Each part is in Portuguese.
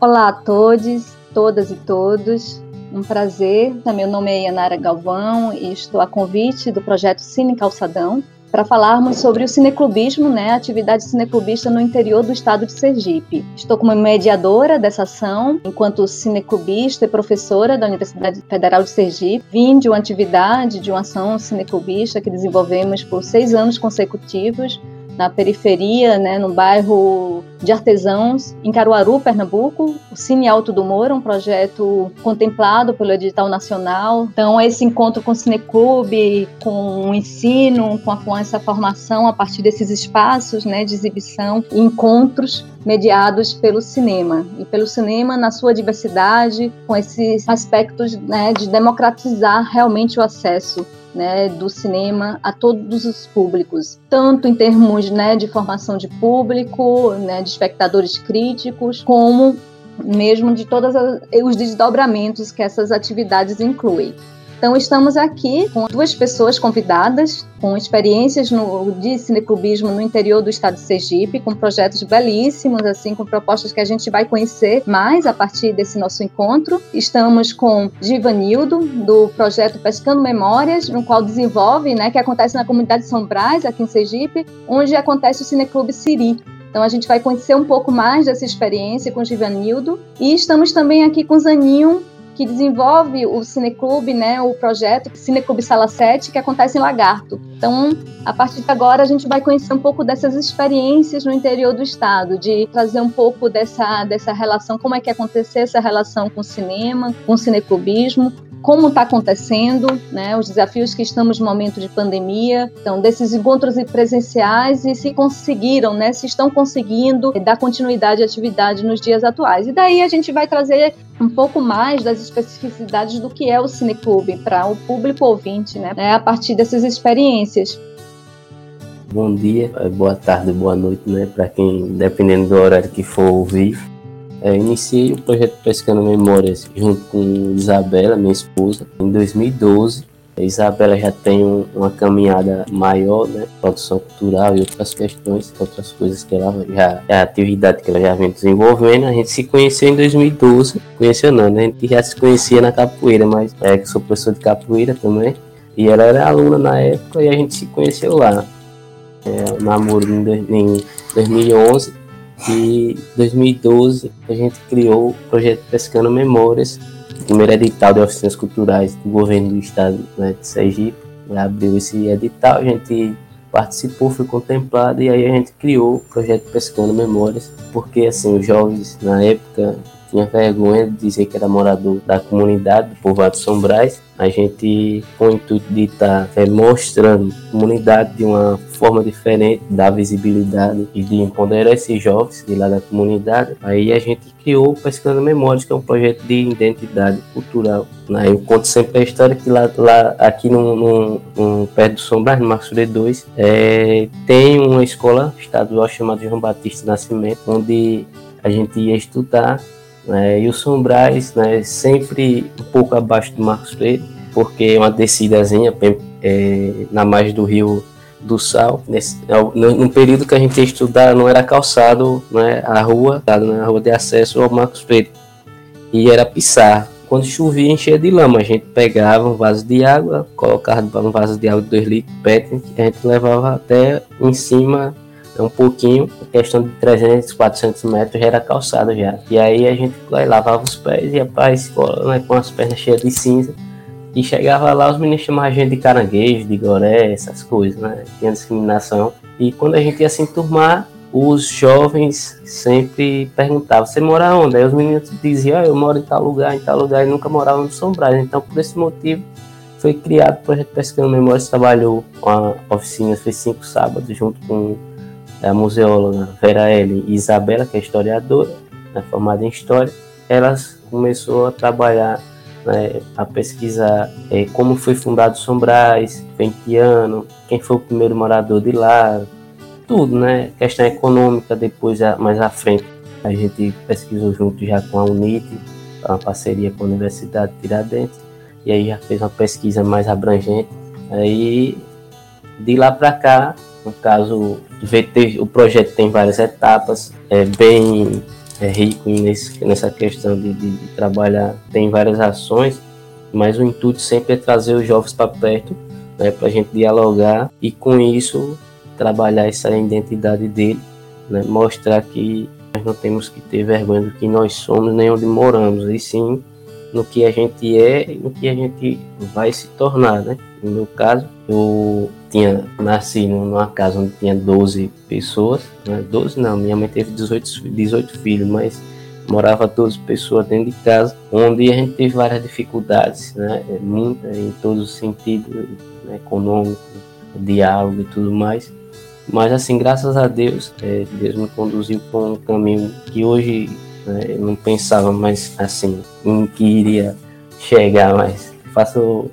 Olá a todos, todas e todos. Um prazer. Meu nome é Yanara Galvão e estou a convite do projeto Cine Calçadão para falarmos sobre o cineclubismo, né, a atividade cineclubista no interior do estado de Sergipe. Estou como mediadora dessa ação, enquanto cineclubista e professora da Universidade Federal de Sergipe. Vim de uma atividade, de uma ação cineclubista que desenvolvemos por seis anos consecutivos na periferia, né, no bairro de artesãos, em Caruaru, Pernambuco, o Cine Alto do Moura, um projeto contemplado pelo edital nacional. Então, esse encontro com o Cineclube, com o ensino, com, essa formação a partir desses espaços né, de exibição, encontros mediados pelo cinema e pelo cinema na sua diversidade, com esses aspectos né, de democratizar realmente o acesso né, do cinema a todos os públicos, tanto em termos né, de formação de público, né, de espectadores críticos, como mesmo de todos os desdobramentos que essas atividades incluem. Então, estamos aqui com duas pessoas convidadas, com experiências no, de cineclubismo no interior do estado de Sergipe, com projetos belíssimos, assim, com propostas que a gente vai conhecer mais a partir desse nosso encontro. Estamos com Givanildo, do projeto Pescando Memórias, no qual desenvolve, né, que acontece na comunidade de São Brás, aqui em Sergipe, onde acontece o Cineclube Siri. Então a gente vai conhecer um pouco mais dessa experiência com o Givanildo. E estamos também aqui com Zaninho, que desenvolve o Cineclube, né, o projeto Cineclube Sala 7, que acontece em Lagarto. Então, a partir de agora, a gente vai conhecer um pouco dessas experiências no interior do estado, de trazer um pouco dessa, dessa relação, como é que aconteceu essa relação com o cinema, com o cineclubismo, como está acontecendo, né, os desafios que estamos no momento de pandemia, então desses encontros presenciais e se conseguiram, né, se estão conseguindo dar continuidade à atividade nos dias atuais. E daí a gente vai trazer um pouco mais das especificidades do que é o cineclube para o público ouvinte, né, a partir dessas experiências. Bom dia, boa tarde, boa noite, né, para quem, dependendo do horário que for ouvir. É, iniciei o projeto Pescando Memórias junto com Isabela, minha esposa, em 2012. A Isabela já tem um, uma caminhada maior, né? Produção cultural e outras questões, outras coisas que ela já, a atividade que ela já vem desenvolvendo. A gente se conheceu em 2012, conheceu não, né? A gente já se conhecia na capoeira, mas é que sou professor de capoeira também. E ela era aluna na época e a gente se conheceu lá. É, namoro em 2011 e 2012 a gente criou o projeto Pescando Memórias, o primeiro edital de oficinas culturais do governo do estado né, de Sergipe. Abriu esse edital, a gente participou, foi contemplado e aí a gente criou o projeto Pescando Memórias, porque assim os jovens na época tinha vergonha de dizer que era morador da comunidade do povoado São Brás. A gente, com o intuito de estar tá, é, mostrando a comunidade de uma forma diferente, dar visibilidade e de empoderar esses jovens de lá da comunidade, aí a gente criou o Pescando Memórias, que é um projeto de identidade cultural. Né? Eu conto sempre a história que lá, lá aqui no, no, no perto do São Brás, no Marcos 2, é, tem uma escola estadual chamada João Batista Nascimento, onde a gente ia estudar né? E o Sombrais, né, sempre um pouco abaixo do Marcos Freire, porque é uma descidazinha é, na margem do rio do Sal. Nesse, é no, no, período que a gente ia estudar, não era calçado né, a rua, né, a rua de acesso ao Marcos Freire. E era pisar. Quando chovia, enchia de lama. A gente pegava um vaso de água, colocava um vaso de água de 2 litros, pet, a gente levava até em cima é um pouquinho, questão de 300, 400 metros já era calçado já. E aí a gente aí, lavava os pés e escola né, com as pernas cheias de cinza. E chegava lá, os meninos chamavam a gente de caranguejo, de goré, essas coisas, né? Tinha discriminação. E quando a gente ia se enturmar, os jovens sempre perguntavam: Você mora onde? Aí os meninos diziam: ah, Eu moro em tal lugar, em tal lugar, e nunca moravam no Brás. Então, por esse motivo, foi criado o projeto Pescando Memórias. Trabalhou com a oficina, fez cinco sábados, junto com a museóloga Vera L. e Isabela, que é historiadora, né, formada em História, elas começou a trabalhar, né, a pesquisar é, como foi fundado São Brás, em que ano, quem foi o primeiro morador de lá, tudo, né? Questão econômica, depois, mais à frente, a gente pesquisou junto já com a UNIT, uma parceria com a Universidade de Tiradentes, e aí já fez uma pesquisa mais abrangente. Aí, de lá para cá, no caso, O projeto tem várias etapas, é bem é rico nesse, nessa questão de, de, de trabalhar, tem várias ações, mas o intuito sempre é trazer os jovens para perto, né, para a gente dialogar e com isso trabalhar essa identidade dele, né, mostrar que nós não temos que ter vergonha do que nós somos nem onde moramos, e sim no que a gente é e no que a gente vai se tornar, né? No meu caso, eu tinha nasci numa casa onde tinha 12 pessoas, né? 12 não, minha mãe teve 18, 18 filhos, mas morava 12 pessoas dentro de casa, onde a gente teve várias dificuldades, né? Muita, em todos os sentidos, né? econômico, diálogo e tudo mais. Mas assim, graças a Deus, é, Deus me conduziu por um caminho que hoje né, eu não pensava mais assim em que iria chegar, mas faço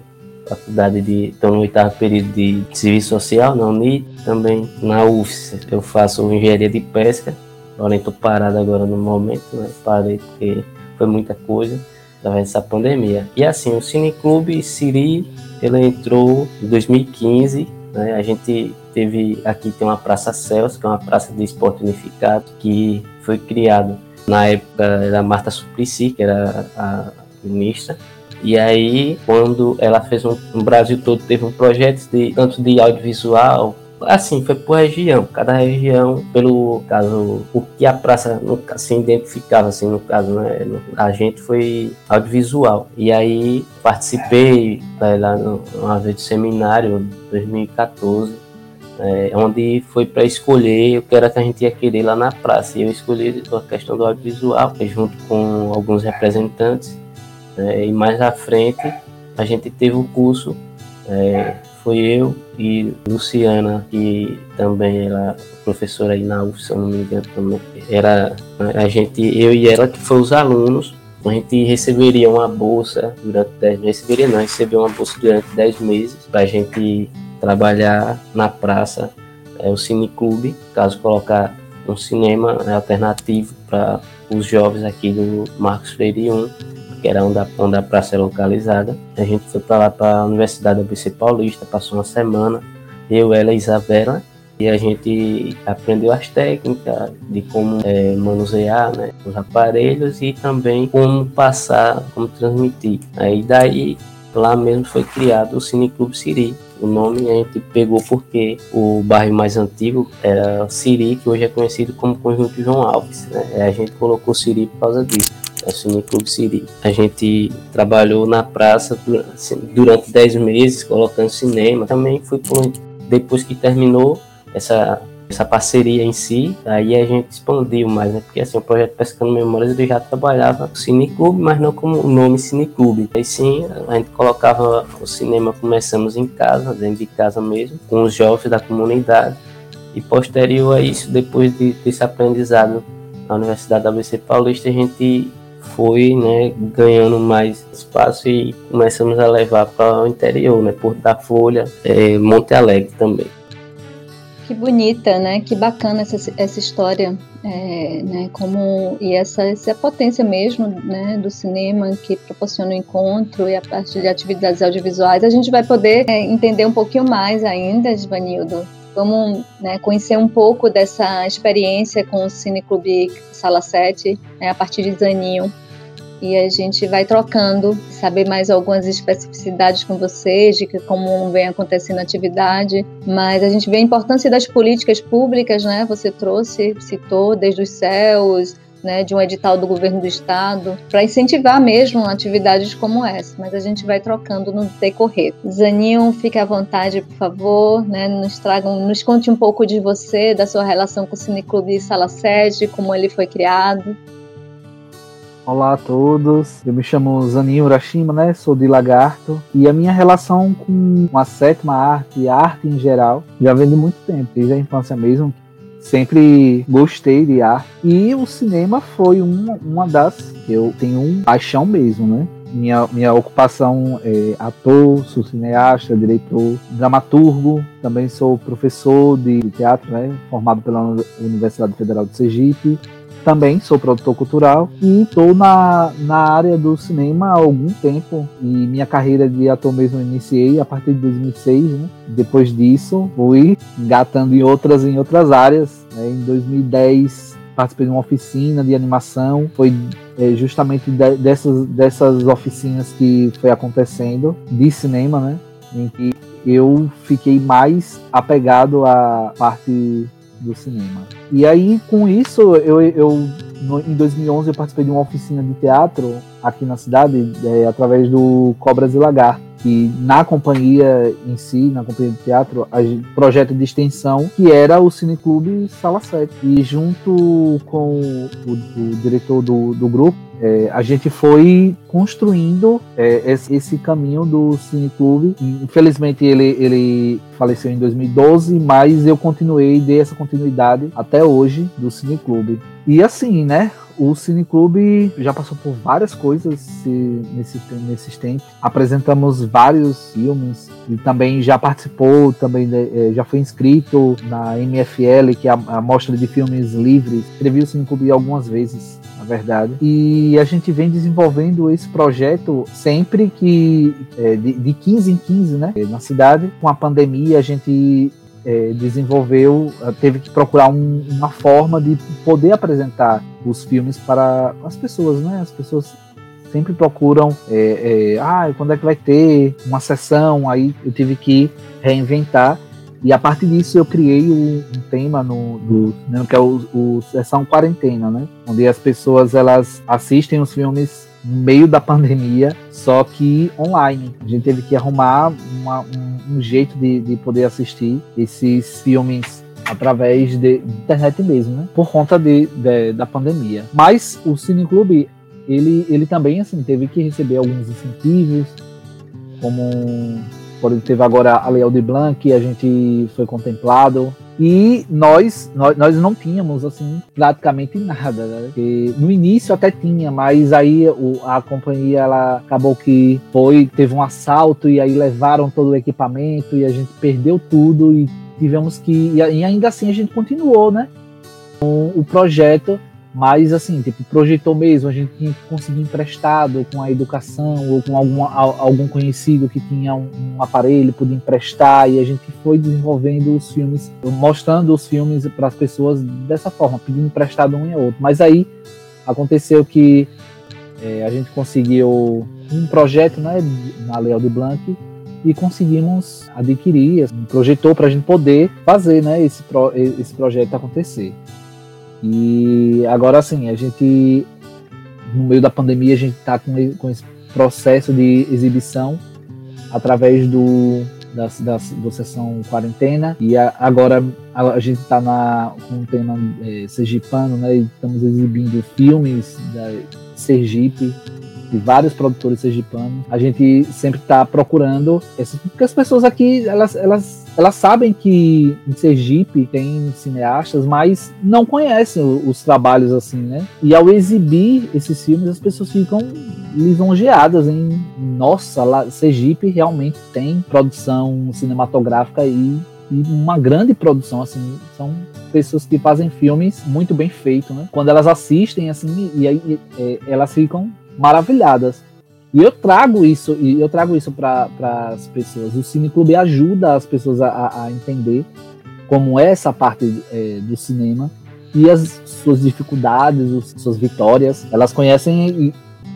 faculdade de. estou no oitavo período de serviço social na UNI, também na UFS. Eu faço engenharia de pesca, porém estou parado agora no momento, né? Parei porque foi muita coisa através dessa pandemia. E assim, o Cineclube Siri, ele entrou em 2015, né? A gente teve aqui tem uma Praça Celso, que é uma praça de esporte unificado, que foi criado na época da Marta Suplicy, que era a ministra. E aí, quando ela fez um, no Brasil todo, teve um projeto de tanto de audiovisual, assim, foi por região, cada região, pelo caso, o que a praça se identificava, assim, no caso, né, a gente foi audiovisual. E aí, participei né, lá no, uma vez do seminário, 2014, é, onde foi para escolher o que era que a gente ia querer lá na praça. E eu escolhi a questão do audiovisual, junto com alguns representantes. É, e mais à frente, a gente teve o curso, é, foi eu e Luciana, que também era professora aí na UF, se eu não me engano, também. Era a gente, eu e ela, que foram os alunos, a gente receberia uma bolsa durante 10 meses, receberia não, recebeu uma bolsa durante 10 meses para a gente trabalhar na praça, é o cineclube, caso colocar um cinema alternativo para os jovens aqui do Marcos Freire 1, que era onde a, onde a praça é localizada. A gente foi para lá para a Universidade da BC Paulista, passou uma semana, eu, ela e Isabela, e a gente aprendeu as técnicas de como é, manusear né, os aparelhos e também como passar, como transmitir. Aí daí lá mesmo foi criado o Cineclube Siri, o nome a gente pegou porque o bairro mais antigo era Siri, que hoje é conhecido como Conjunto João Alves. Né? A gente colocou Siri por causa disso. É o Cineclube Siri. A gente trabalhou na praça durante 10 meses, colocando cinema. Também foi por, depois que terminou essa essa parceria em si, aí a gente expandiu mais, né? Porque assim, o projeto Pescando Memórias ele já trabalhava no Cineclube, mas não como o nome Cineclube. Aí sim, a gente colocava o cinema, começamos em casa, dentro de casa mesmo, com os jovens da comunidade. E posterior a isso, depois de desse aprendizado na Universidade da ABC Paulista, a gente foi né, ganhando mais espaço e começamos a levar para o interior, né, Porto da Folha, é, Monte Alegre também. Que bonita, né? Que bacana essa, essa história, é, né? Como e essa, essa potência mesmo, né? Do cinema que proporciona o encontro e a parte de atividades audiovisuais. A gente vai poder é, entender um pouquinho mais ainda, Givanildo. Vamos né, conhecer um pouco dessa experiência com o Cineclube Sala 7, né, a partir de Zaninho e a gente vai trocando, saber mais algumas especificidades com vocês de que como vem acontecendo a atividade, mas a gente vê a importância das políticas públicas, né? Você trouxe, citou desde os céus, né, de um edital do governo do estado, para incentivar mesmo atividades como essa, mas a gente vai trocando no decorrer. Zaninho, fique à vontade, por favor, né, nos tragam, nos conte um pouco de você, da sua relação com o Cineclube Sala 7, como ele foi criado. Olá a todos, eu me chamo Zaninho Urashima, né? Sou de Lagarto e a minha relação com a sétima arte e arte em geral já vem de muito tempo, desde a infância mesmo. Sempre gostei de arte e o cinema foi uma, uma das que eu tenho um paixão mesmo, né? Minha, minha ocupação é ator, sou cineasta, diretor, dramaturgo, também sou professor de teatro, né, formado pela Universidade Federal de Sergipe, também sou produtor cultural e estou na, na área do cinema há algum tempo. E minha carreira de ator mesmo iniciei a partir de 2006. Né? Depois disso, fui engatando em outras, em outras áreas. Né? Em 2010, participei de uma oficina de animação. Foi é, justamente de, dessas, dessas oficinas que foi acontecendo de cinema, né? Em que eu fiquei mais apegado à parte do cinema. E aí, com isso, eu, eu no, em 2011 eu participei de uma oficina de teatro aqui na cidade, é, através do Cobras e Lagarto que na companhia em si, na companhia de teatro, a projeto de extensão que era o Cineclube Sala 7. E junto com o, o diretor do, do grupo, é, a gente foi construindo é, esse, esse, caminho do Cineclube. Infelizmente ele, ele faleceu em 2012, mas eu continuei, dei essa continuidade até hoje do Cineclube. E assim, né? O Cineclube já passou por várias coisas nesse, nesses tempos. Apresentamos vários filmes e também já participou, também né, é, já foi inscrito na MFL, que é a Mostra de Filmes Livres. Escrevi o Cineclube algumas vezes na verdade. E a gente vem desenvolvendo esse projeto sempre que, é, de, de 15 em 15, né, na cidade. Com a pandemia, a gente é, desenvolveu, teve que procurar um, uma forma de poder apresentar os filmes para as pessoas, né? As pessoas sempre procuram, é, é, ah, quando é que vai ter uma sessão? Aí eu tive que reinventar. E a partir disso eu criei um, tema no, do, né, que é o, o Sessão Quarentena, né? Onde as pessoas elas assistem os filmes no meio da pandemia, só que online. A gente teve que arrumar uma, um, um, jeito de, de poder assistir esses filmes através de internet mesmo, né? Por conta de, de, da pandemia. Mas o Cineclube, ele, ele também, assim, teve que receber alguns incentivos, como por teve agora a Lei Aldir Blanc, a gente foi contemplado. E nós, nós, nós não tínhamos, assim, praticamente nada. Né? no início até tinha, mas aí o, a companhia, ela acabou que foi, teve um assalto e aí levaram todo o equipamento e a gente perdeu tudo e tivemos que. E ainda assim a gente continuou, né? Com o projeto mas, assim, tipo, projetou mesmo, a gente tinha que conseguir emprestado com a educação ou com algum, algum conhecido que tinha um, um aparelho, podia emprestar, e a gente foi desenvolvendo os filmes, mostrando os filmes para as pessoas dessa forma, pedindo emprestado um e outro. Mas aí aconteceu que é, a gente conseguiu um projeto né, na Leal de Blanc e conseguimos adquirir, assim, projetou para a gente poder fazer né, esse, pro, esse projeto acontecer. E agora sim, a gente, no meio da pandemia, a gente está com, com esse processo de exibição através do da, da, da sessão quarentena e a, agora a, a gente está com um tema é, sergipano, né? E estamos exibindo filmes da Sergipe de vários produtores sergipanos. A gente sempre está procurando, porque as pessoas aqui elas, elas elas sabem que em Sergipe tem cineastas, mas não conhecem os trabalhos assim, né? E ao exibir esses filmes, as pessoas ficam lisonjeadas em nossa, lá, Sergipe realmente tem produção cinematográfica e, e uma grande produção, assim, são pessoas que fazem filmes muito bem feitos, né? Quando elas assistem, assim, e aí é, elas ficam maravilhadas. E eu trago isso, e eu trago isso para as pessoas. O Cineclube ajuda as pessoas a, a entender como é essa parte é, do cinema e as suas dificuldades, os, suas vitórias. Elas conhecem e,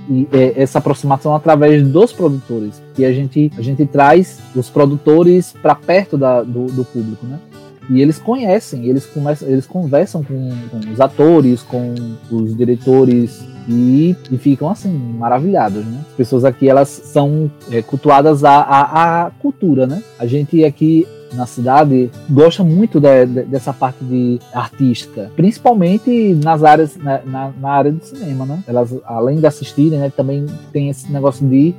e é, essa aproximação através dos produtores. E a gente, a gente traz os produtores para perto da, do, do público, né? E eles conhecem, eles, eles conversam com, com os atores, com os diretores e, e, ficam assim, maravilhados, né? As pessoas aqui, elas são é, cultuadas à, à, à, cultura, né? A gente aqui na cidade gosta muito de, de, dessa parte de artística, principalmente nas áreas, na, na, na, área do cinema, né? Elas, além de assistirem, né, também tem esse negócio de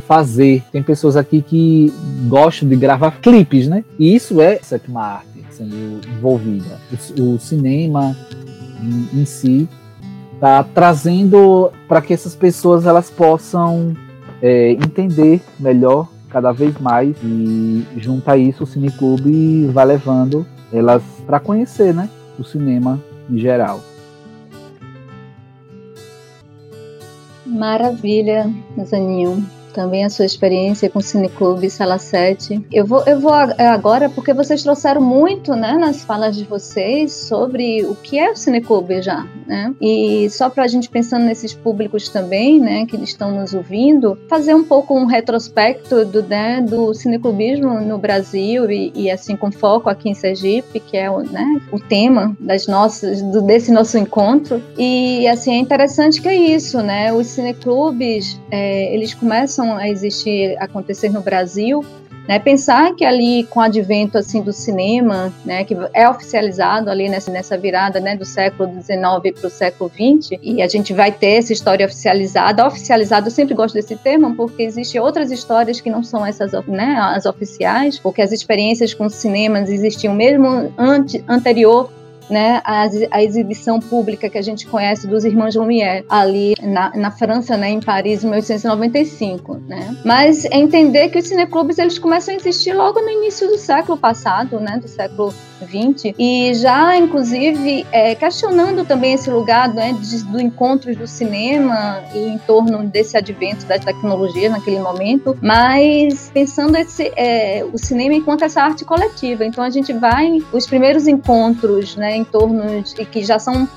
fazer. Tem pessoas aqui que gostam de gravar clipes, né? E isso é sétima arte sendo envolvida. O, o cinema em, em si está trazendo para que essas pessoas elas possam é, entender melhor cada vez mais e junto a isso o Cineclube vai levando elas para conhecer né, o cinema em geral. Maravilha, Zaninho. Também a sua experiência com o Cineclube Sala 7. Eu vou, eu vou agora porque vocês trouxeram muito, né, nas falas de vocês sobre o que é o Cineclube já, né? E só para a gente pensando nesses públicos também, né, que estão nos ouvindo, fazer um pouco um retrospecto do, né, do cineclubismo no Brasil e, e assim com foco aqui em Sergipe, que é o, né, o tema das nossas, do, desse nosso encontro. E assim é interessante que é isso, né? Os cineclubes é, eles começam a existir, a acontecer no Brasil né, pensar que ali com o advento assim do cinema, né, que é oficializado ali nessa, nessa virada né, do século XIX para o século XX, e a gente vai ter essa história oficializada. Oficializada, eu sempre gosto desse termo, porque existem outras histórias que não são essas né, as oficiais, porque as experiências com cinemas existiam mesmo ante, anterior né, a, a, exibição pública que a gente conhece dos irmãos Lumière ali na, na França, né, em Paris, em 1895, né? Mas é entender que os cineclubes eles começam a existir logo no início do século passado, né, do século 20 e já inclusive é, questionando também esse lugar né, de, do encontro do cinema e em torno desse advento da tecnologia naquele momento, mas pensando esse, é, o cinema enquanto essa arte coletiva. Então a gente vai os primeiros encontros, né, em torno de que já são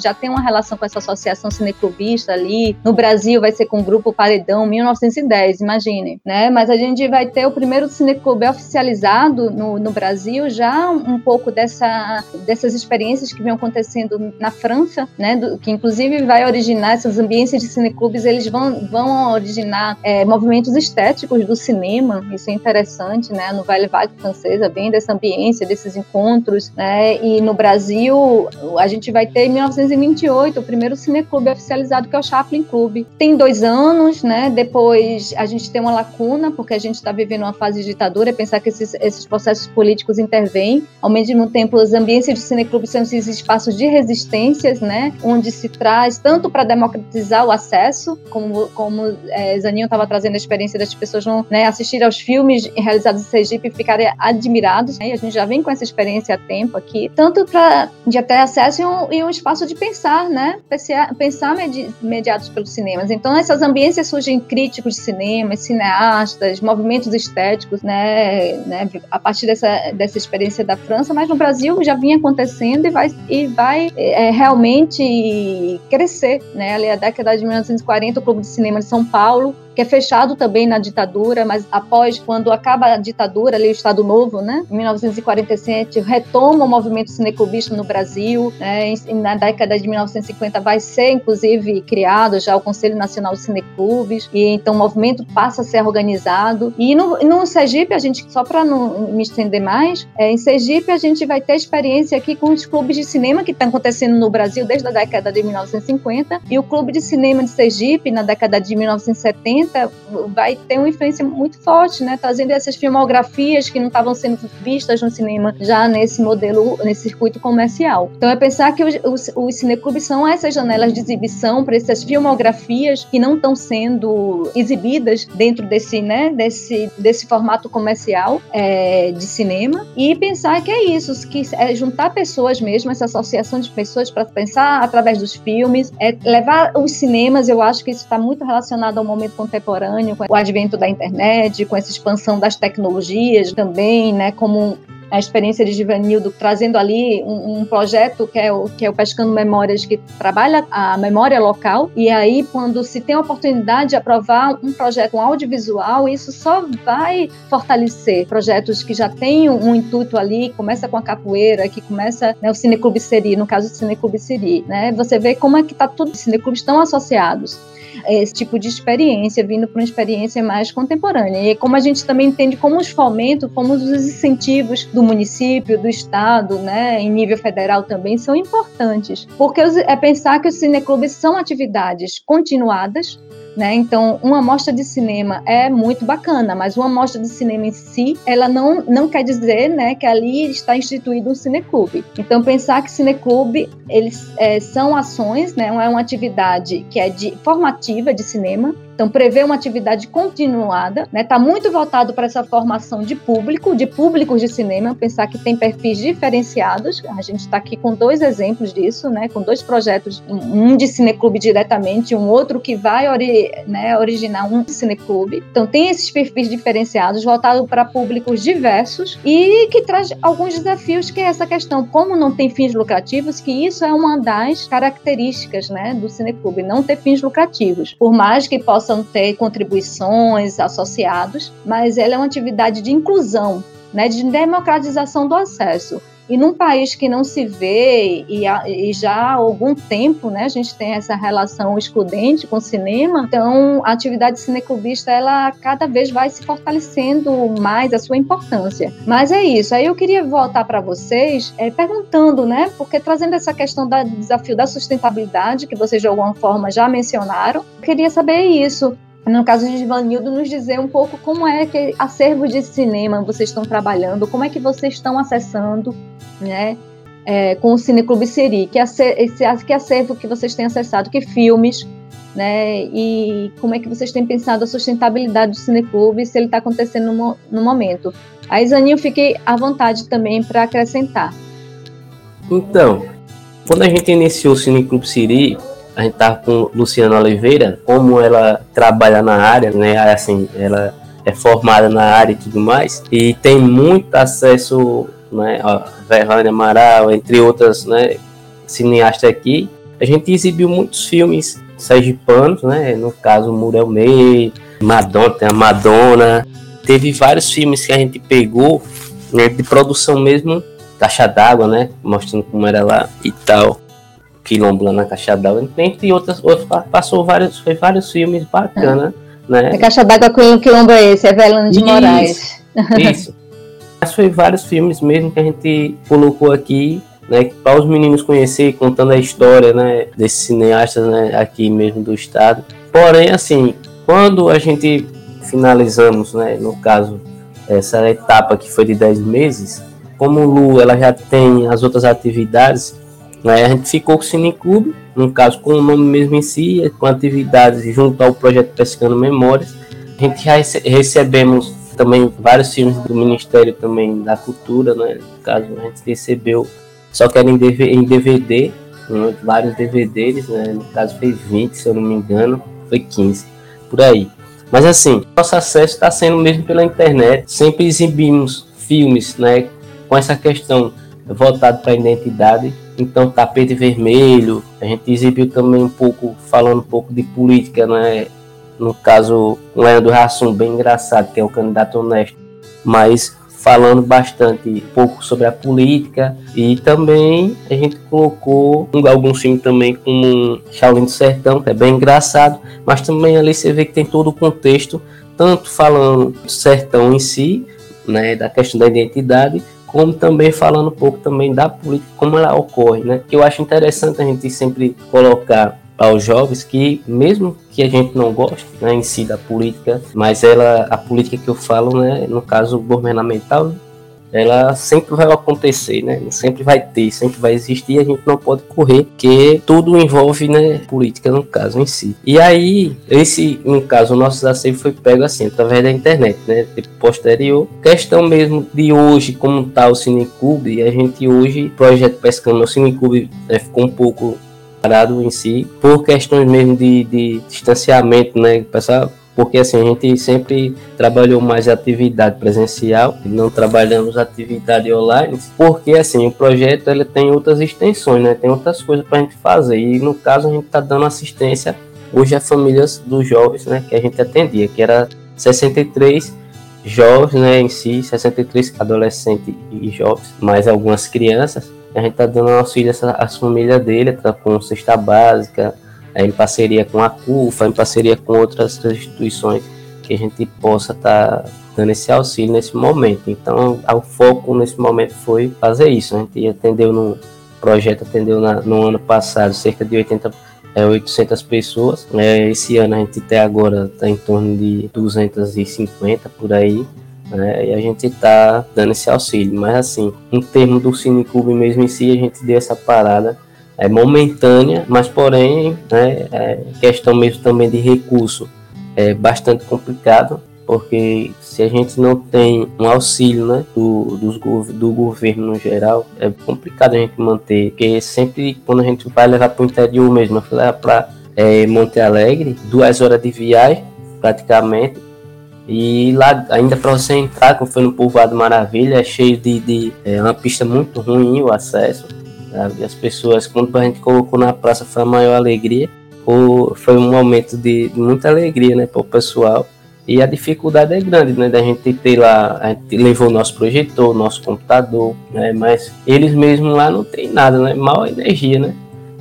já tem uma relação com essa associação cineclubista ali no Brasil vai ser com o grupo Paredão 1910, imagine, né? Mas a gente vai ter o primeiro cineclube oficializado no, no Brasil já um pouco dessa, dessas experiências que vêm acontecendo na França, né, do, que inclusive vai originar essas ambiências de cineclubes, eles vão, vão originar é, movimentos estéticos do cinema, isso é interessante, né, no Vale Vague francesa, vem dessa ambiência, desses encontros, né, e no Brasil a gente vai ter em 1928 o primeiro cineclube oficializado que é o Chaplin Club. Tem dois anos, né, depois a gente tem uma lacuna, porque a gente está vivendo uma fase de ditadura, é pensar que esses, esses processos políticos intervêm, ao ao mesmo tempo as ambiências de cineclube são esses espaços de resistências, né, onde se traz tanto para democratizar o acesso, como, como é, Zaninho estava trazendo a experiência das pessoas vão né, assistir aos filmes realizados em Sergipe e ficarem admirados, né, e a gente já vem com essa experiência há tempo aqui, tanto para de ter acesso e um, e um, espaço de pensar, né, pensar, medi, mediados pelos cinemas. Então essas ambiências surgem críticos de cinema, cineastas, movimentos estéticos, né, né? A partir dessa, dessa experiência da França, mas no Brasil já vinha acontecendo e vai, e vai é, realmente crescer. Né? Ali, a década de 1940, o Clube de Cinema de São Paulo que é fechado também na ditadura, mas após, quando acaba a ditadura, ali o Estado Novo, né, em 1947, retoma o movimento cineclubista no Brasil, né, na década de 1950 vai ser, inclusive, criado já o Conselho Nacional de Cineclubes, e então o movimento passa a ser organizado, e no, no Sergipe, a gente, só para não me estender mais, é, em Sergipe a gente vai ter experiência aqui com os clubes de cinema que estão acontecendo no Brasil desde a década de 1950, e o Clube de Cinema de Sergipe, na década de 1970, vai ter uma influência muito forte, né? Trazendo essas filmografias que não estavam sendo vistas no cinema já nesse modelo, nesse circuito comercial. Então é pensar que os, os, cineclubes são essas janelas de exibição para essas filmografias que não estão sendo exibidas dentro desse, né, desse, desse formato comercial é, de cinema e pensar que é isso, que é juntar pessoas mesmo, essa associação de pessoas para pensar através dos filmes, é levar os cinemas, eu acho que isso está muito relacionado ao momento contemporâneo, com o advento da internet, com essa expansão das tecnologias também, né, como a experiência de Givanildo, trazendo ali um, um, projeto que é, o, que é o Pescando Memórias, que trabalha a memória local. E aí, quando se tem a oportunidade de aprovar um projeto um audiovisual, isso só vai fortalecer projetos que já têm um, um intuito ali, começa com a capoeira, que começa né, o Cineclube Seri, no caso do Cineclube Seri. Né? Você vê como é que está tudo, os cineclubes estão associados esse tipo de experiência, vindo para uma experiência mais contemporânea. E como a gente também entende como os fomentos, como os incentivos do município, do estado, né, em nível federal também são importantes, porque é pensar que os cineclubes são atividades continuadas né? Então, uma mostra de cinema é muito bacana, mas uma mostra de cinema em si, ela não, não quer dizer né, que ali está instituído um cineclube. Então, pensar que cineclube, eles é, são ações, né, é uma atividade que é de formativa de cinema, Então, prevê uma atividade continuada, né? Está muito voltado para essa formação de público, de públicos de cinema, pensar que tem perfis diferenciados. A gente está aqui com dois exemplos disso, né? Com dois projetos, um de cineclube diretamente, um outro que vai ori né, originar um cineclube. Então, tem esses perfis diferenciados, voltado para públicos diversos e que traz alguns desafios, que é essa questão, como não tem fins lucrativos, que isso é uma das características, né, do cineclube, não ter fins lucrativos. Por mais que possam ter contribuições associados, mas ela é uma atividade de inclusão, né, de democratização do acesso. E num país que não se vê e, e, já há algum tempo, né, a gente tem essa relação excludente com o cinema, então a atividade cineclubista ela cada vez vai se fortalecendo mais a sua importância. Mas é isso. Aí eu queria voltar para vocês é, perguntando, né, porque trazendo essa questão do desafio da sustentabilidade que vocês de alguma forma já mencionaram, eu queria saber isso no caso de Ivanildo, nos dizer um pouco como é que acervo de cinema vocês estão trabalhando, como é que vocês estão acessando, né, é, com o Cineclube Seri, que, esse, que acervo que vocês têm acessado, que filmes, né, e como é que vocês têm pensado a sustentabilidade do Cineclube, se ele está acontecendo no, no momento. A Isaninho, fique à vontade também para acrescentar. Então, quando a gente iniciou o Cineclube Siri, a gente tava com Luciana Oliveira, como ela trabalha na área, né? Assim, ela é formada na área e tudo mais, e tem muito acesso, né? A Verrânia Amaral, entre outras, né? Cineastas aqui. A gente exibiu muitos filmes sergipanos, né? No caso, Muriel May, Madonna, tem a Madonna. Teve vários filmes que a gente pegou né, de produção mesmo, caixa d'água, né? Mostrando como era lá e tal. Quilombo lá na Caixa d'Água, entre outras, outros, passou vários, foi vários filmes bacanas, é. né? A Caixa d'Água com o Quilombo é esse, é Velano de Moraes. Isso. Mas foi vários filmes mesmo que a gente colocou aqui, né, para os meninos conhecerem, contando a história, né, desses cineastas, né, aqui mesmo do estado. Porém, assim, quando a gente finalizamos, né, no caso, essa etapa que foi de 10 meses, como o Lu ela já tem as outras atividades, A gente ficou com o Cineclube, no caso com o nome mesmo em si, com atividades junto ao projeto Pescando Memórias. A gente já recebemos também vários filmes do Ministério também da Cultura, né? No caso, a gente recebeu, só que era em DVD, né? vários DVDs, né? No caso foi 20, se eu não me engano, foi 15, por aí. Mas assim, nosso acesso está sendo mesmo pela internet. Sempre exibimos filmes, né? Com essa questão voltada para a identidade. Então tapete vermelho, a gente exibiu também um pouco, falando um pouco de política, né? No caso, um Leandro Rassum, bem engraçado, que é o candidato honesto, mas falando bastante pouco sobre a política. E também a gente colocou alguns filmes também como Shaolin do Sertão, que é bem engraçado, mas também ali você vê que tem todo o contexto, tanto falando do sertão em si, né, da questão da identidade, como também falando um pouco também da política, como ela ocorre, né? Que eu acho interessante a gente sempre colocar aos jovens que mesmo que a gente não goste né, em si da política, mas ela a política que eu falo, né, no caso governamental, ela sempre vai acontecer, né? Sempre vai ter, sempre vai existir, a gente não pode correr, porque tudo envolve, né, política no caso em si. E aí, esse, no caso, o nosso desafio foi pego assim, através da internet, né? Tipo, posterior. Questão mesmo de hoje, como tá o Cineclube, a gente hoje, projeto Pescando, o Cineclube né, ficou um pouco parado em si, por questões mesmo de, de distanciamento, né? Pessoal porque assim a gente sempre trabalhou mais atividade presencial, não trabalhamos atividade online, porque assim o projeto ele tem outras extensões, né? Tem outras coisas para a gente fazer e no caso a gente está dando assistência hoje a famílias dos jovens, né? Que a gente atendia, que era 63 jovens, né? Em si, 63 adolescentes e jovens, mais algumas crianças. A gente está dando auxílio às famílias dele, tá com cesta básica, é, em parceria com a CUFA, em parceria com outras instituições que a gente possa estar tá dando esse auxílio nesse momento. Então, o foco nesse momento foi fazer isso. A gente atendeu no projeto, atendeu na, no ano passado cerca de 80 é, 800 pessoas. É, esse ano a gente até agora está em torno de 250 por aí. Né, e a gente está dando esse auxílio. Mas assim, em termos do Cineclube mesmo em si, a gente deu essa parada é momentânea, mas porém, né, é questão mesmo também de recurso. é bastante complicado, porque se a gente não tem um auxílio né, do, dos, do governo no geral, é complicado a gente manter, porque sempre quando a gente vai levar para o interior mesmo, eu para é, Monte Alegre, duas horas de viagem praticamente, e lá ainda para você entrar, como foi no Povoado Maravilha, é cheio de, de é uma pista muito ruim o acesso. Sabe? As pessoas, quando a gente colocou na praça, foi a maior alegria. foi um momento de, muita alegria né, para o pessoal e a dificuldade é grande, né? Da gente ter lá, a gente levou o nosso projetor, nosso computador, né? Mas eles mesmos lá não tem nada, né? Mal energia, né?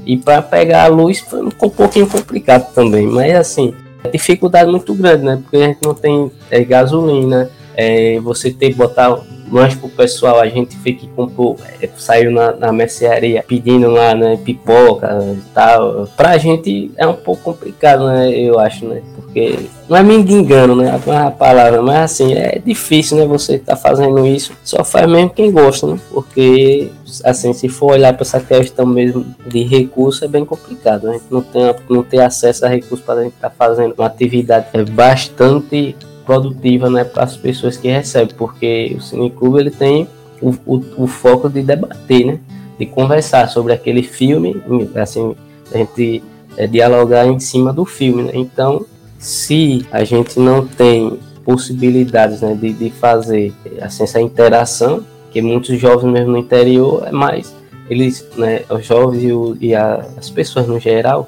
E para pegar a luz foi um pouquinho complicado também, mas assim, dificuldade muito grande, né? Porque a gente não tem é, gasolina, é, você tem que botar lanche pro pessoal, a gente foi que comprou, é, saiu na, na mercearia pedindo lá, né, pipoca e tal. Pra gente é um pouco complicado, né, eu acho, né? Porque não é me engano, né? A palavra, mas assim, é difícil, né? Você tá fazendo isso, só faz mesmo quem gosta, né? Porque, assim, se for olhar para essa questão mesmo de recurso, é bem complicado. Né? A gente não tem, não tem acesso a recursos para a gente estar tá fazendo uma atividade é bastante produtiva né, para as pessoas que recebem, porque o Cineclube ele tem o, o, o, foco de debater, né, de conversar sobre aquele filme, assim, a gente é, dialogar em cima do filme. Né? Então, se a gente não tem possibilidades né, de, de fazer assim, essa interação, que muitos jovens mesmo no interior é mais eles, né, os jovens e, o, e a, as pessoas no geral,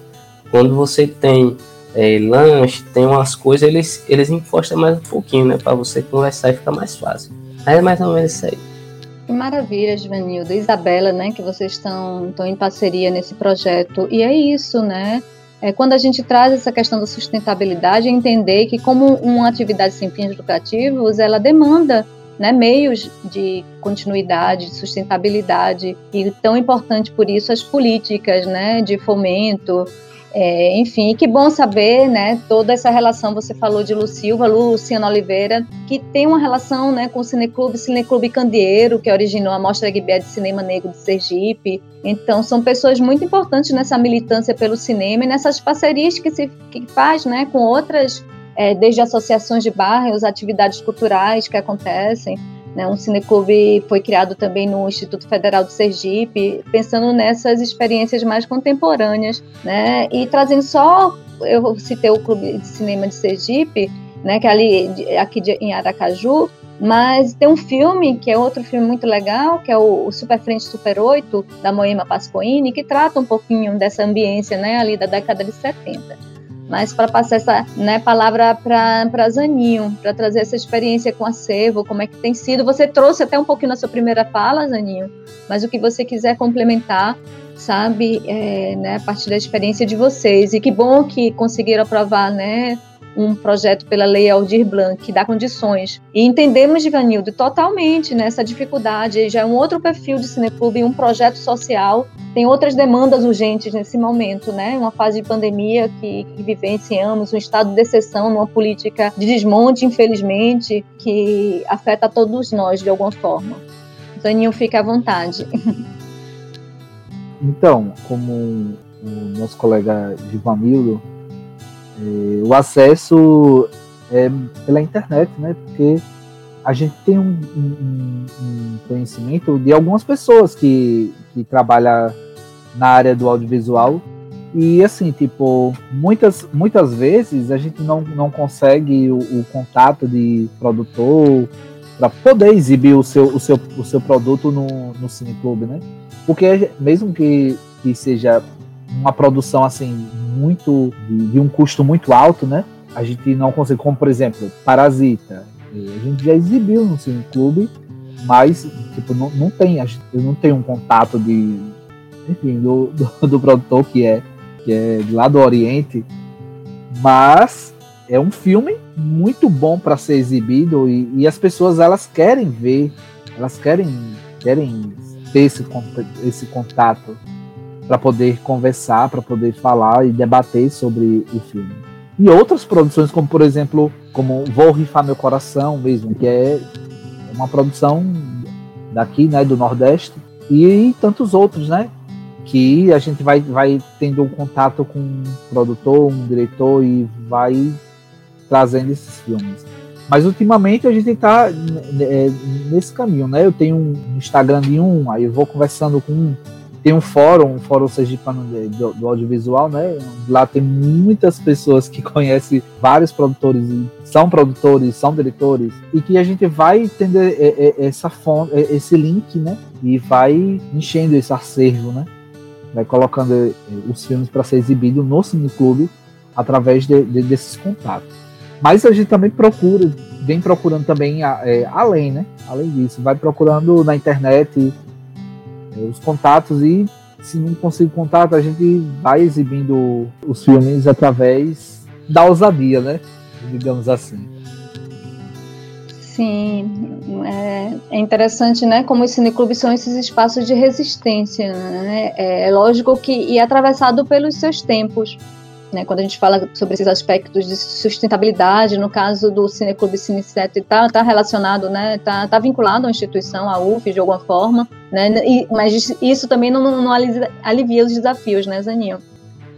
quando você tem é, lanche, tem umas coisas, eles, eles encostam mais um pouquinho, né? Para você conversar e ficar mais fácil. É mais ou menos isso aí. Que maravilha, Givanildo. Isabela, né? Que vocês estão, em parceria nesse projeto. E é isso, né? É, quando a gente traz essa questão da sustentabilidade, entender que como uma atividade sem fins lucrativos, ela demanda né, meios de continuidade, de sustentabilidade, e tão importante por isso as políticas né, de fomento, é, enfim, que bom saber, né, toda essa relação, você falou de Lu Silva, Luciana Oliveira, que tem uma relação, né, com o Cineclube, Cineclube Candeeiro, que originou a Mostra Guibé de Cinema Negro de Sergipe. Então, são pessoas muito importantes nessa militância pelo cinema e nessas parcerias que se que faz, né, com outras, é, desde associações de bairros, atividades culturais que acontecem. Né, um cineclube foi criado também no Instituto Federal de Sergipe, pensando nessas experiências mais contemporâneas, né, e trazendo só, eu citei o Clube de Cinema de Sergipe, né, que é ali aqui de, em Aracaju, mas tem um filme que é outro filme muito legal, que é o, o Super Frente Super 8 da Moema Pascoini, que trata um pouquinho dessa ambiência, né, ali da década de 70 mas para passar essa né, palavra para Zaninho, para trazer essa experiência com a Servo, como é que tem sido. Você trouxe até um pouquinho na sua primeira fala, Zaninho, mas o que você quiser complementar, sabe, é, né, a partir da experiência de vocês. E que bom que conseguiram aprovar, né, um projeto pela Lei Aldir Blanc, que dá condições. E entendemos, Givanildo, totalmente nessa dificuldade. Já é um outro perfil de Cineclube, um projeto social, tem outras demandas urgentes nesse momento, né? Uma fase de pandemia que, que vivenciamos, um estado de exceção, numa política de desmonte, infelizmente, que afeta todos nós de alguma forma. Zaninho, fica à vontade. Então, como o nosso colega Givanildo é, o acesso é pela internet, né? Porque a gente tem um, um, um conhecimento de algumas pessoas que, que trabalham na área do audiovisual e assim, tipo, muitas, muitas vezes a gente não, não consegue o, o contato de produtor para poder exibir o seu, o seu, o seu produto no, no cineclube, né? Porque mesmo que, que seja uma produção assim muito de, de, um custo muito alto, né? A gente não consegue, como por exemplo, Parasita. A gente já exibiu no Cine Clube, mas tipo não, não tem, eu não tenho um contato de, enfim, do, do, do produtor que é que é lá do Oriente, mas é um filme muito bom para ser exibido e, e, as pessoas elas querem ver, elas querem querem ter esse, esse contato para poder conversar, para poder falar e debater sobre o filme. E outras produções, como por exemplo, como Vou Rifar Meu Coração mesmo, que é uma produção daqui, né, do Nordeste, e tantos outros, né, que a gente vai, vai tendo um contato com um produtor, um diretor e vai trazendo esses filmes. Mas ultimamente a gente está é, nesse caminho, né? Eu tenho um Instagram de um, aí eu vou conversando com um. Tem um fórum, um fórum sergipano do, do audiovisual, né? Lá tem muitas pessoas que conhecem vários produtores, são produtores, são diretores, e que a gente vai entender essa fonte, esse link, né? E vai enchendo esse acervo, né? Vai colocando os filmes para ser exibido no cineclube através de, de, desses contatos. Mas a gente também procura, vem procurando também é, além, né? Além disso, vai procurando na internet os contatos e se não conseguir contato, a gente vai exibindo os filmes através da ousadia, né? Digamos assim. Sim, é, é, interessante, né? Como os cineclubes são esses espaços de resistência, né? É, é lógico que e é atravessado pelos seus tempos. Né, quando a gente fala sobre esses aspectos de sustentabilidade, no caso do Cineclube Cineset, está tá relacionado, né, está tá vinculado à instituição, à UF, de alguma forma, né, e, mas isso também não, não alivia os desafios, né, Zaninho?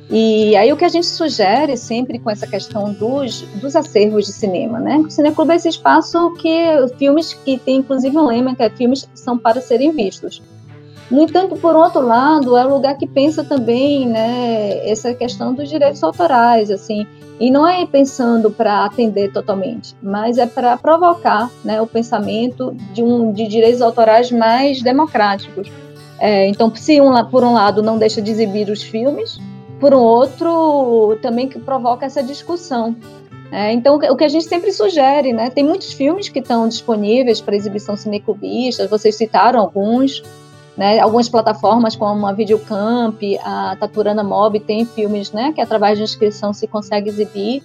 E aí o que a gente sugere sempre com essa questão dos, dos acervos de cinema, né? O Cineclube é esse espaço que filmes que tem inclusive um lema que é filmes são para serem vistos. No entanto, por outro lado, é um lugar que pensa também, né, essa questão dos direitos autorais, assim, e não é pensando para atender totalmente, mas é para provocar, né, o pensamento de um de direitos autorais mais democráticos. É, então, se um, por um lado não deixa de exibir os filmes, por um outro também que provoca essa discussão. É, então, o que a gente sempre sugere, né? Tem muitos filmes que estão disponíveis para exibição cineclubista, vocês citaram alguns, né, algumas plataformas como a Videocamp, a Taturana Mob tem filmes né, que através de inscrição se consegue exibir.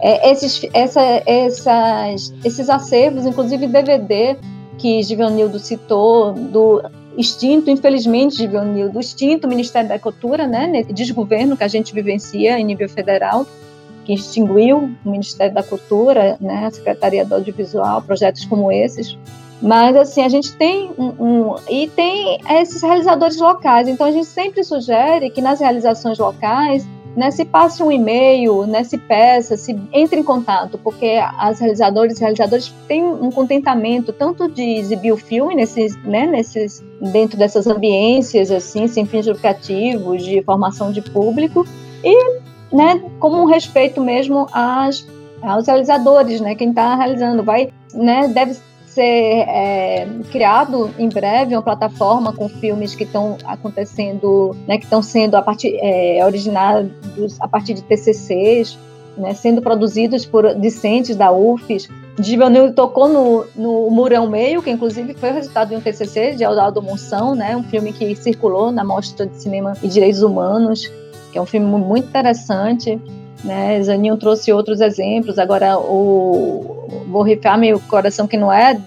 É, esses, essa, essas, esses acervos, inclusive DVD, que Givanildo citou, do extinto, infelizmente, Givanildo, extinto Ministério da Cultura, né, desgoverno que a gente vivencia em nível federal, que extinguiu o Ministério da Cultura, né, a Secretaria do Audiovisual, projetos como esses, mas assim, a gente tem um, um, e tem esses realizadores locais. Então a gente sempre sugere que nas realizações locais né, se passe um e-mail, né, se peça, se entre em contato, porque as realizadoras e realizadores têm um contentamento tanto de exibir o filme nesses, né, nesses, dentro dessas ambiências assim, sem fins lucrativos, de formação de público, e né, como um respeito mesmo às, aos realizadores, né, quem está realizando vai, né, deve ser é, criado em breve uma plataforma com filmes que estão acontecendo, né, que estão sendo a partir é, originados a partir de TCCs, né, sendo produzidos por discentes da UFES. Givanil tocou no, no Murão Meio, que inclusive foi o resultado de um TCC de Aldo Monção, né, um filme que circulou na Mostra de Cinema e Direitos Humanos, é um filme muito interessante. Né? Zaninho trouxe outros exemplos. Agora, o, vou rifar meu coração que não é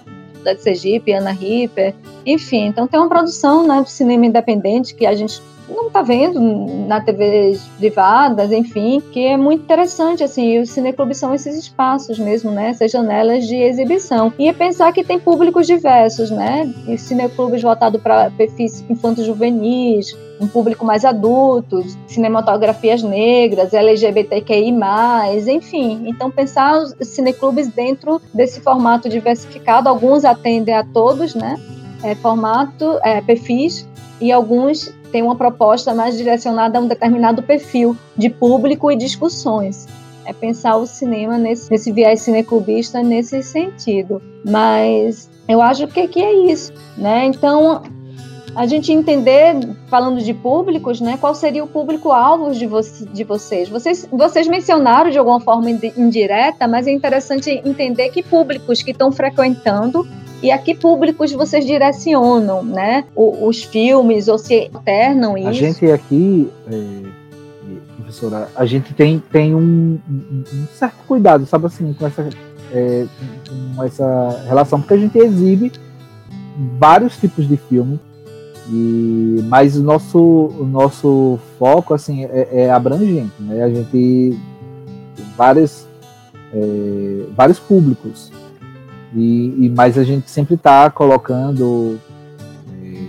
da Sergipe, Ana Ripper, enfim. Então, tem uma produção né, de cinema independente que a gente não está vendo na TV privadas, enfim, que é muito interessante, assim, os cineclubes são esses espaços mesmo, né, essas janelas de exibição. E é pensar que tem públicos diversos, né, e cineclubes voltados para perfis infanto-juvenis, um público mais adulto, cinematografias negras, LGBTQI+, enfim. Então, pensar os cineclubes dentro desse formato diversificado, alguns atendem a todos, né, é, formato, é, perfis, e alguns têm uma proposta mais direcionada a um determinado perfil de público e discussões. É pensar o cinema nesse, nesse viés cineclubista nesse sentido. Mas eu acho que, que é isso, né? Então, a gente entender, falando de públicos, né, qual seria o público-alvo de, vo de vocês. vocês. Vocês mencionaram de alguma forma indireta, mas é interessante entender que públicos que estão frequentando e a que públicos vocês direcionam, né? O, os filmes, ou se alternam isso? A gente aqui, é, professora, a gente tem, tem um, um, certo cuidado, sabe assim, com essa, é, com essa relação, porque a gente exibe vários tipos de filme, e, mas o nosso, o nosso foco assim é, é abrangente, né? A gente tem vários, é, vários públicos. E, e mas a gente sempre está colocando, é,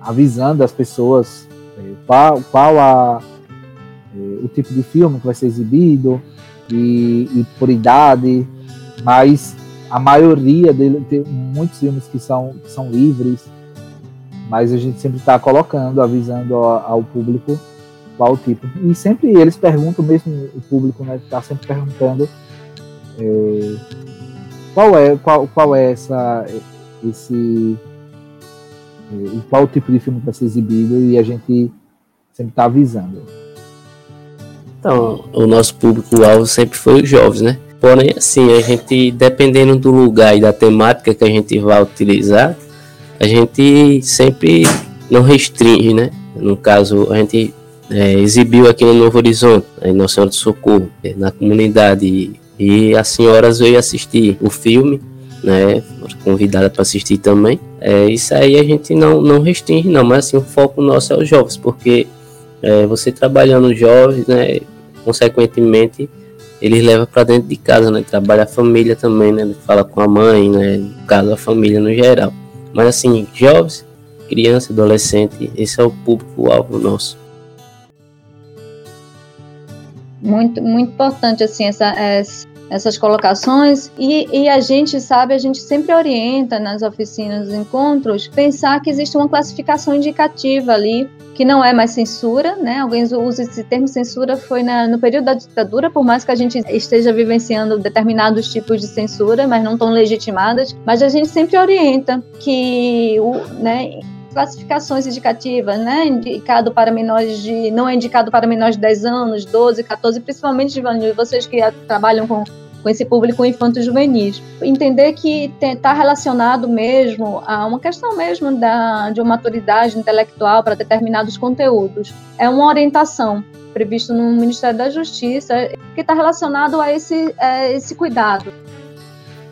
avisando as pessoas é, qual, qual a, é, o tipo de filme que vai ser exibido, e, e por idade, mas a maioria dele tem muitos filmes que são, que são livres, mas a gente sempre está colocando, avisando ao, ao, público qual tipo. E sempre eles perguntam, mesmo o público né, está sempre perguntando é, qual é qual, qual é essa esse qual tipo de filme para ser exibido e a gente sempre está avisando. Então, o nosso público-alvo sempre foi os jovens, né? Porém, assim, a gente, dependendo do lugar e da temática que a gente vai utilizar, a gente sempre não restringe, né? No caso, a gente é, exibiu aqui no Novo Horizonte, em Nossa Senhora do Socorro, é, na comunidade, e as senhoras veio assistir o filme, né? Convidada para assistir também. É, isso aí a gente não, não restringe, não, mas assim, o foco nosso é os jovens, porque é, você trabalhando jovens, né? Consequentemente, eles levam para dentro de casa, né? Trabalha a família também, né? Fala com a mãe, né? No caso, a família no geral. Mas assim, jovens, criança, adolescente, esse é o público-alvo nosso. Muito, muito importante, assim, essa, essas colocações. E, e a gente sabe, a gente sempre orienta nas oficinas, nos encontros, pensar que existe uma classificação indicativa ali que não é mais censura, né? Alguém usa esse termo censura foi na, no período da ditadura, por mais que a gente esteja vivenciando determinados tipos de censura, mas não tão legitimadas, mas a gente sempre orienta que o, né, classificações indicativas, né? Indicado para menores de. não é indicado para menores de 10 anos, 12, 14, principalmente, Giovanni, vocês que trabalham com com esse público infanto-juvenis. Entender que está relacionado mesmo a uma questão mesmo da, de uma maturidade intelectual para determinados conteúdos. É uma orientação prevista no Ministério da Justiça que está relacionado a esse, a esse cuidado.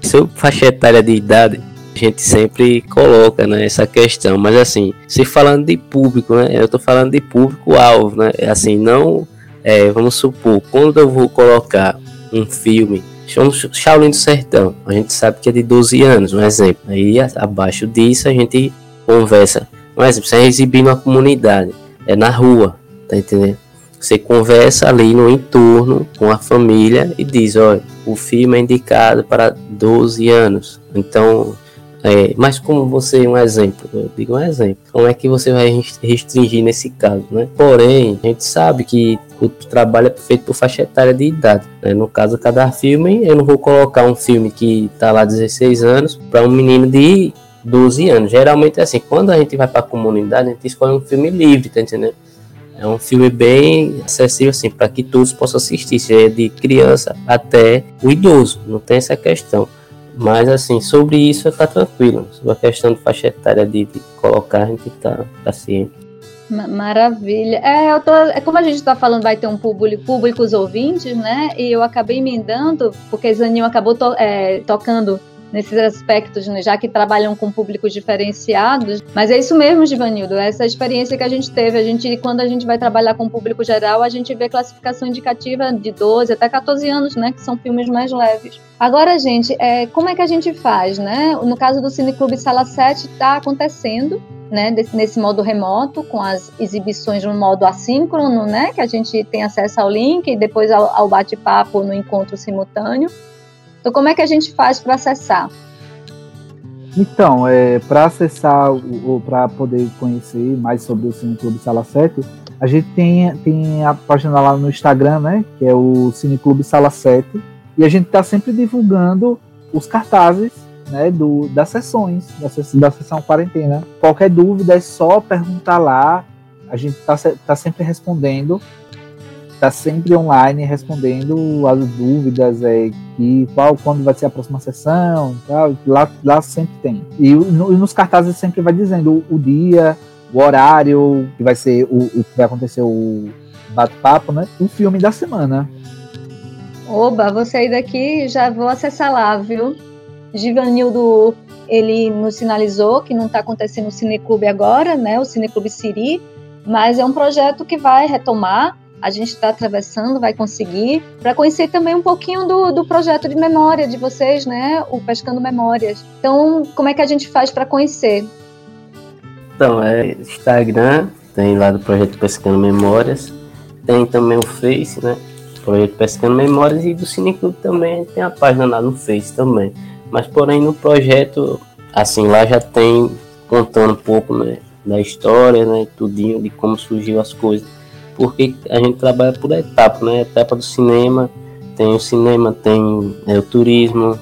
Sobre faixa etária de idade, a gente sempre coloca né, essa questão, mas assim, se falando de público, né, eu estou falando de público-alvo, né, assim, não, é, vamos supor, quando eu vou colocar um filme Shaolin do Sertão, a gente sabe que é de 12 anos, um exemplo. Aí abaixo disso a gente conversa. Um exemplo, você é exibir na comunidade, é na rua, tá entendendo? Você conversa ali no entorno com a família e diz, olha, o filme é indicado para 12 anos. Então, é, mas como você, um exemplo, eu digo um exemplo, como é que você vai restringir nesse caso, né? Porém, a gente sabe que o trabalho é feito por faixa etária de idade. Né? No caso, cada filme, eu não vou colocar um filme que tá lá 16 anos para um menino de 12 anos. Geralmente é assim, quando a gente vai para a comunidade, a gente escolhe um filme livre, tá entendendo? É um filme bem acessível assim para que todos possam assistir, seja de criança até o idoso, não tem essa questão. Mas assim, sobre isso tá tranquilo. Sobre a questão de faixa etária de, de colocar, a gente tá, tá ciente. Maravilha. É, eu tô, é como a gente está falando, vai ter um público, públicos ouvintes, né? E eu acabei emendando, porque Zaninho acabou to, é, tocando nesses aspectos, né, já que trabalham com públicos diferenciados. Mas é isso mesmo, Givanildo, essa experiência que a gente teve. A gente, quando a gente vai trabalhar com público geral, a gente vê classificação indicativa de 12 até 14 anos, né, que são filmes mais leves. Agora, gente, é, como é que a gente faz, né? No caso do Cineclube Sala 7, está acontecendo, né, desse, nesse modo remoto, com as exibições no modo assíncrono, né, que a gente tem acesso ao link e depois ao, ao bate-papo no encontro simultâneo. Então, como é que a gente faz para acessar? Então, é, para acessar ou para poder conhecer mais sobre o Cine Clube Sala 7, a gente tem, tem a página lá no Instagram, né? Que é o Cine Clube Sala 7. E a gente está sempre divulgando os cartazes né, do, das sessões, da, da sessão quarentena. Qualquer dúvida é só perguntar lá. A gente está tá sempre respondendo está sempre online respondendo as dúvidas é, que qual quando vai ser a próxima sessão tal, lá, lá sempre tem e no, nos cartazes sempre vai dizendo o, o, dia o horário que vai ser o, o que vai acontecer o bate-papo né o filme da semana Oba, vou sair daqui já vou acessar lá, viu? Givanildo, ele nos sinalizou que não está acontecendo o Cineclube agora, né? O Cineclube Siri, mas é um projeto que vai retomar a gente está atravessando, vai conseguir, para conhecer também um pouquinho do, do projeto de memória de vocês, né? O Pescando Memórias. Então, como é que a gente faz para conhecer? Então, é Instagram, tem lá do projeto Pescando Memórias, tem também o Face, né? projeto Pescando Memórias e do Cineclube também tem a página lá no Face também. Mas porém no projeto, assim, lá já tem contando um pouco né, da história, né, tudinho, de como surgiu as coisas. Porque a gente trabalha por etapa, né? Etapa do cinema, tem o cinema, tem é, o turismo,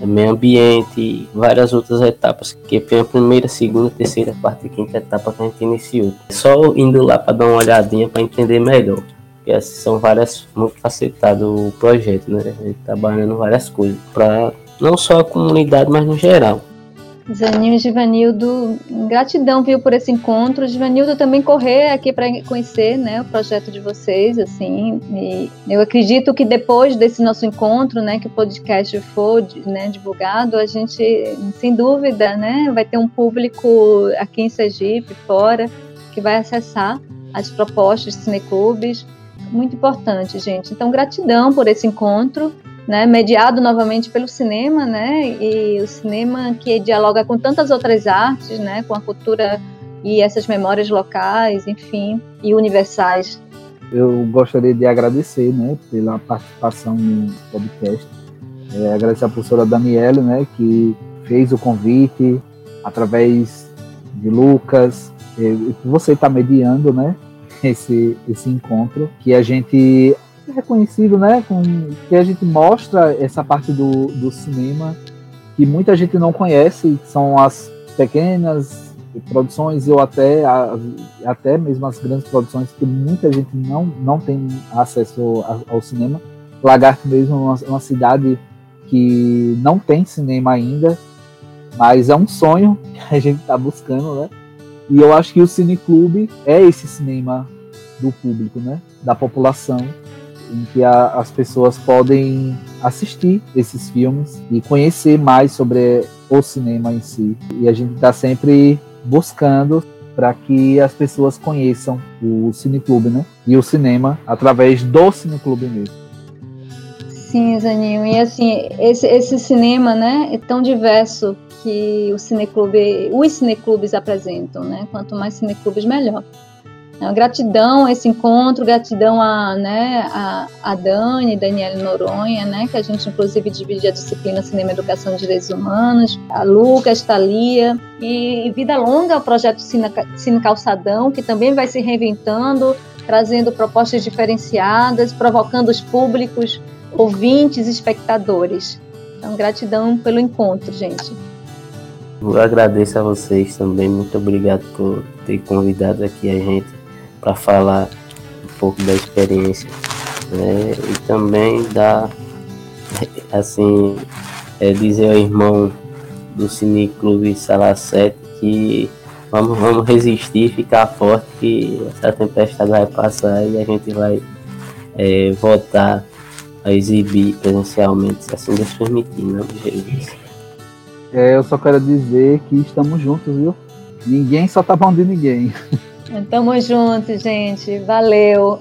é, meio ambiente, várias outras etapas, que foi a primeira, segunda, terceira, quarta e quinta etapa que a gente iniciou. Só indo lá para dar uma olhadinha para entender melhor porque assim, são várias, muito facetado o projeto, né? A gente trabalhando várias coisas, para não só a comunidade, mas no geral. Zaninho e Givanildo, gratidão, viu, por esse encontro. Givanildo também correr aqui para conhecer, né, o projeto de vocês, assim. E eu acredito que depois desse nosso encontro, né, que o podcast for, né, divulgado, a gente, sem dúvida, né, vai ter um público aqui em Sergipe, fora, que vai acessar as propostas de cineclubes muito importante, gente. Então, gratidão por esse encontro, né, mediado novamente pelo cinema, né, e o cinema que dialoga com tantas outras artes, né, com a cultura e essas memórias locais, enfim, e universais. Eu gostaria de agradecer, né, pela participação no podcast. É, agradecer a professora Daniela, né, que fez o convite através de Lucas, e você está mediando, né, esse, esse encontro, que a gente é reconhecido, né? Com, que a gente mostra essa parte do, do cinema que muita gente não conhece, que são as pequenas produções ou até, até mesmo as grandes produções que muita gente não, não tem acesso ao cinema. Lagarto mesmo é uma, uma cidade que não tem cinema ainda, mas é um sonho que a gente está buscando, né? E eu acho que o Cineclube é esse cinema do público, né? Da população, em que a, as pessoas podem assistir esses filmes e conhecer mais sobre o cinema em si. E a gente está sempre buscando para que as pessoas conheçam o Cineclube, né? E o cinema através do Cineclube mesmo. Sim, Zaninho. E assim, esse, esse cinema, né, é tão diverso que o cineclube, os cineclubes apresentam, né? Quanto mais cineclubes, melhor. Gratidão a esse encontro, gratidão a, né, a, a Dani, Daniela Noronha, né, que a gente inclusive divide a disciplina Cinema Educação de Direitos Humanos, a Lucas, Thalia, e vida longa ao projeto Cine, Cine Calçadão, que também vai se reinventando, trazendo propostas diferenciadas, provocando os públicos, ouvintes, espectadores. Então, gratidão pelo encontro, gente. Eu agradeço a vocês também, muito obrigado por ter convidado aqui a gente para falar um pouco da experiência, né? E também dar, assim, é, dizer ao irmão do Cine Clube Sala 7 que vamos, vamos resistir, ficar forte, que essa tempestade vai passar e a gente vai é, voltar a exibir presencialmente, se assim Deus permitir, né? É, eu só quero dizer que estamos juntos, viu? Ninguém só tá bom de ninguém. Tamo juntos, gente. Valeu.